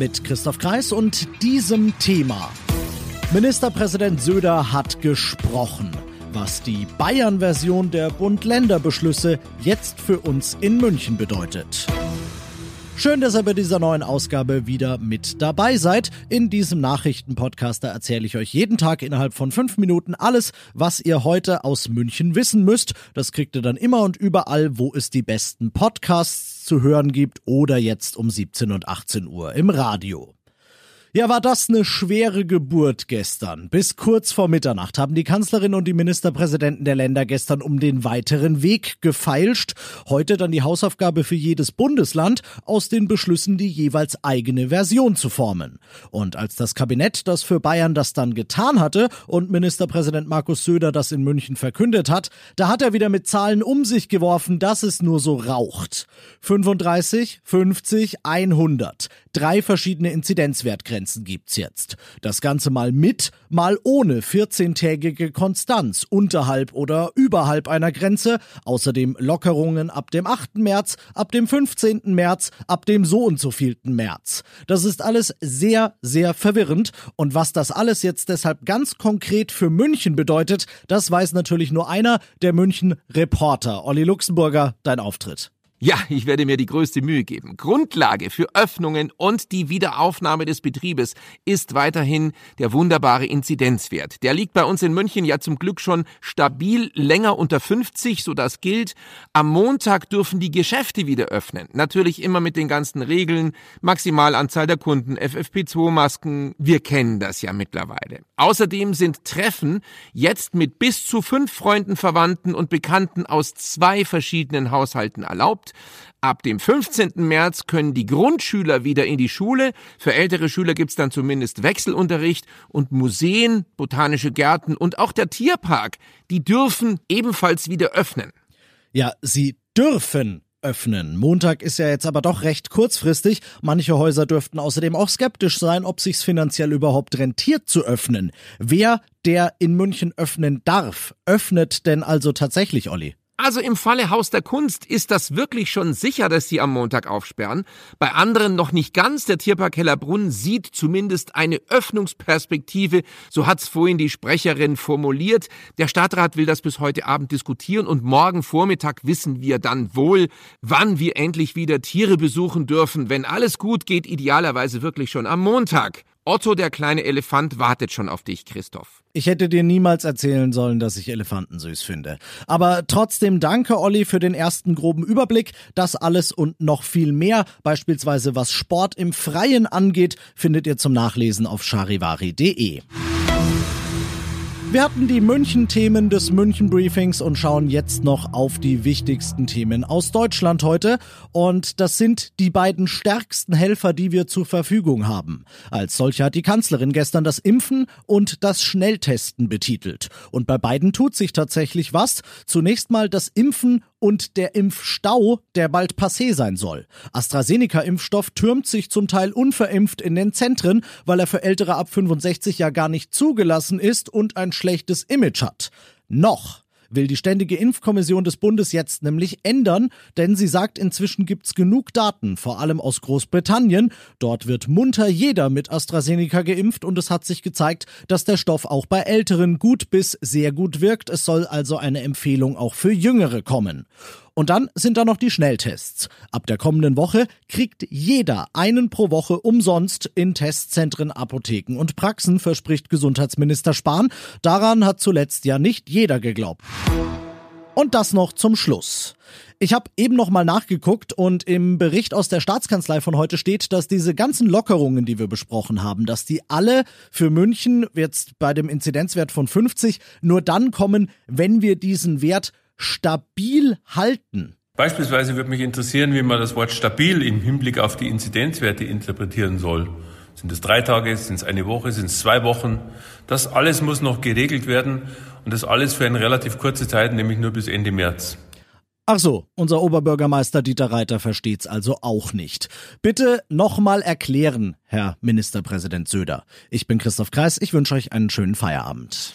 Mit Christoph Kreis und diesem Thema. Ministerpräsident Söder hat gesprochen, was die Bayern-Version der Bund-Länder-Beschlüsse jetzt für uns in München bedeutet. Schön, dass ihr bei dieser neuen Ausgabe wieder mit dabei seid. In diesem Nachrichtenpodcast erzähle ich euch jeden Tag innerhalb von fünf Minuten alles, was ihr heute aus München wissen müsst. Das kriegt ihr dann immer und überall, wo es die besten Podcasts zu hören gibt oder jetzt um 17 und 18 Uhr im Radio. Ja, war das eine schwere Geburt gestern. Bis kurz vor Mitternacht haben die Kanzlerin und die Ministerpräsidenten der Länder gestern um den weiteren Weg gefeilscht. Heute dann die Hausaufgabe für jedes Bundesland, aus den Beschlüssen die jeweils eigene Version zu formen. Und als das Kabinett das für Bayern das dann getan hatte und Ministerpräsident Markus Söder das in München verkündet hat, da hat er wieder mit Zahlen um sich geworfen, dass es nur so raucht. 35, 50, 100. Drei verschiedene Inzidenzwertgrenzen gibt's jetzt. Das Ganze mal mit, mal ohne 14-tägige Konstanz unterhalb oder überhalb einer Grenze. Außerdem Lockerungen ab dem 8. März, ab dem 15. März, ab dem so und so vielten März. Das ist alles sehr, sehr verwirrend. Und was das alles jetzt deshalb ganz konkret für München bedeutet, das weiß natürlich nur einer, der München Reporter. Olli Luxemburger, dein Auftritt. Ja, ich werde mir die größte Mühe geben. Grundlage für Öffnungen und die Wiederaufnahme des Betriebes ist weiterhin der wunderbare Inzidenzwert. Der liegt bei uns in München ja zum Glück schon stabil länger unter 50, so das gilt. Am Montag dürfen die Geschäfte wieder öffnen. Natürlich immer mit den ganzen Regeln, Maximalanzahl der Kunden, FFP2-Masken. Wir kennen das ja mittlerweile. Außerdem sind Treffen jetzt mit bis zu fünf Freunden, Verwandten und Bekannten aus zwei verschiedenen Haushalten Ab dem 15. März können die Grundschüler wieder in die Schule. Für ältere Schüler gibt's dann zumindest Wechselunterricht und Museen, botanische Gärten und auch der Tierpark, die dürfen ebenfalls wieder öffnen. Ja, sie dürfen öffnen. Montag ist ja jetzt aber doch recht kurzfristig. Manche Häuser dürften außerdem auch skeptisch sein, ob sich's finanziell überhaupt rentiert zu öffnen. Wer, der in München öffnen darf, öffnet denn also tatsächlich, Olli? Also im Falle Haus der Kunst ist das wirklich schon sicher, dass sie am Montag aufsperren. Bei anderen noch nicht ganz. Der Tierpark Hellerbrunn sieht zumindest eine Öffnungsperspektive. So hat's vorhin die Sprecherin formuliert. Der Stadtrat will das bis heute Abend diskutieren und morgen Vormittag wissen wir dann wohl, wann wir endlich wieder Tiere besuchen dürfen. Wenn alles gut geht, idealerweise wirklich schon am Montag. Otto, der kleine Elefant, wartet schon auf dich, Christoph. Ich hätte dir niemals erzählen sollen, dass ich Elefanten süß finde. Aber trotzdem danke, Olli, für den ersten groben Überblick. Das alles und noch viel mehr, beispielsweise was Sport im Freien angeht, findet ihr zum Nachlesen auf charivari.de. Wir hatten die München-Themen des München-Briefings und schauen jetzt noch auf die wichtigsten Themen aus Deutschland heute. Und das sind die beiden stärksten Helfer, die wir zur Verfügung haben. Als solche hat die Kanzlerin gestern das Impfen und das Schnelltesten betitelt. Und bei beiden tut sich tatsächlich was. Zunächst mal das Impfen und der Impfstau, der bald passé sein soll. AstraZeneca-Impfstoff türmt sich zum Teil unverimpft in den Zentren, weil er für Ältere ab 65 ja gar nicht zugelassen ist und ein schlechtes Image hat. Noch will die Ständige Impfkommission des Bundes jetzt nämlich ändern, denn sie sagt, inzwischen gibt's genug Daten, vor allem aus Großbritannien. Dort wird munter jeder mit AstraZeneca geimpft und es hat sich gezeigt, dass der Stoff auch bei Älteren gut bis sehr gut wirkt. Es soll also eine Empfehlung auch für Jüngere kommen. Und dann sind da noch die Schnelltests. Ab der kommenden Woche kriegt jeder einen pro Woche umsonst in Testzentren, Apotheken und Praxen, verspricht Gesundheitsminister Spahn. Daran hat zuletzt ja nicht jeder geglaubt. Und das noch zum Schluss. Ich habe eben noch mal nachgeguckt und im Bericht aus der Staatskanzlei von heute steht, dass diese ganzen Lockerungen, die wir besprochen haben, dass die alle für München jetzt bei dem Inzidenzwert von 50 nur dann kommen, wenn wir diesen Wert stabil halten. Beispielsweise würde mich interessieren, wie man das Wort stabil im Hinblick auf die Inzidenzwerte interpretieren soll. Sind es drei Tage, sind es eine Woche, sind es zwei Wochen? Das alles muss noch geregelt werden und das alles für eine relativ kurze Zeit, nämlich nur bis Ende März. Ach so, unser Oberbürgermeister Dieter Reiter versteht's also auch nicht. Bitte nochmal erklären, Herr Ministerpräsident Söder. Ich bin Christoph Kreis, ich wünsche euch einen schönen Feierabend.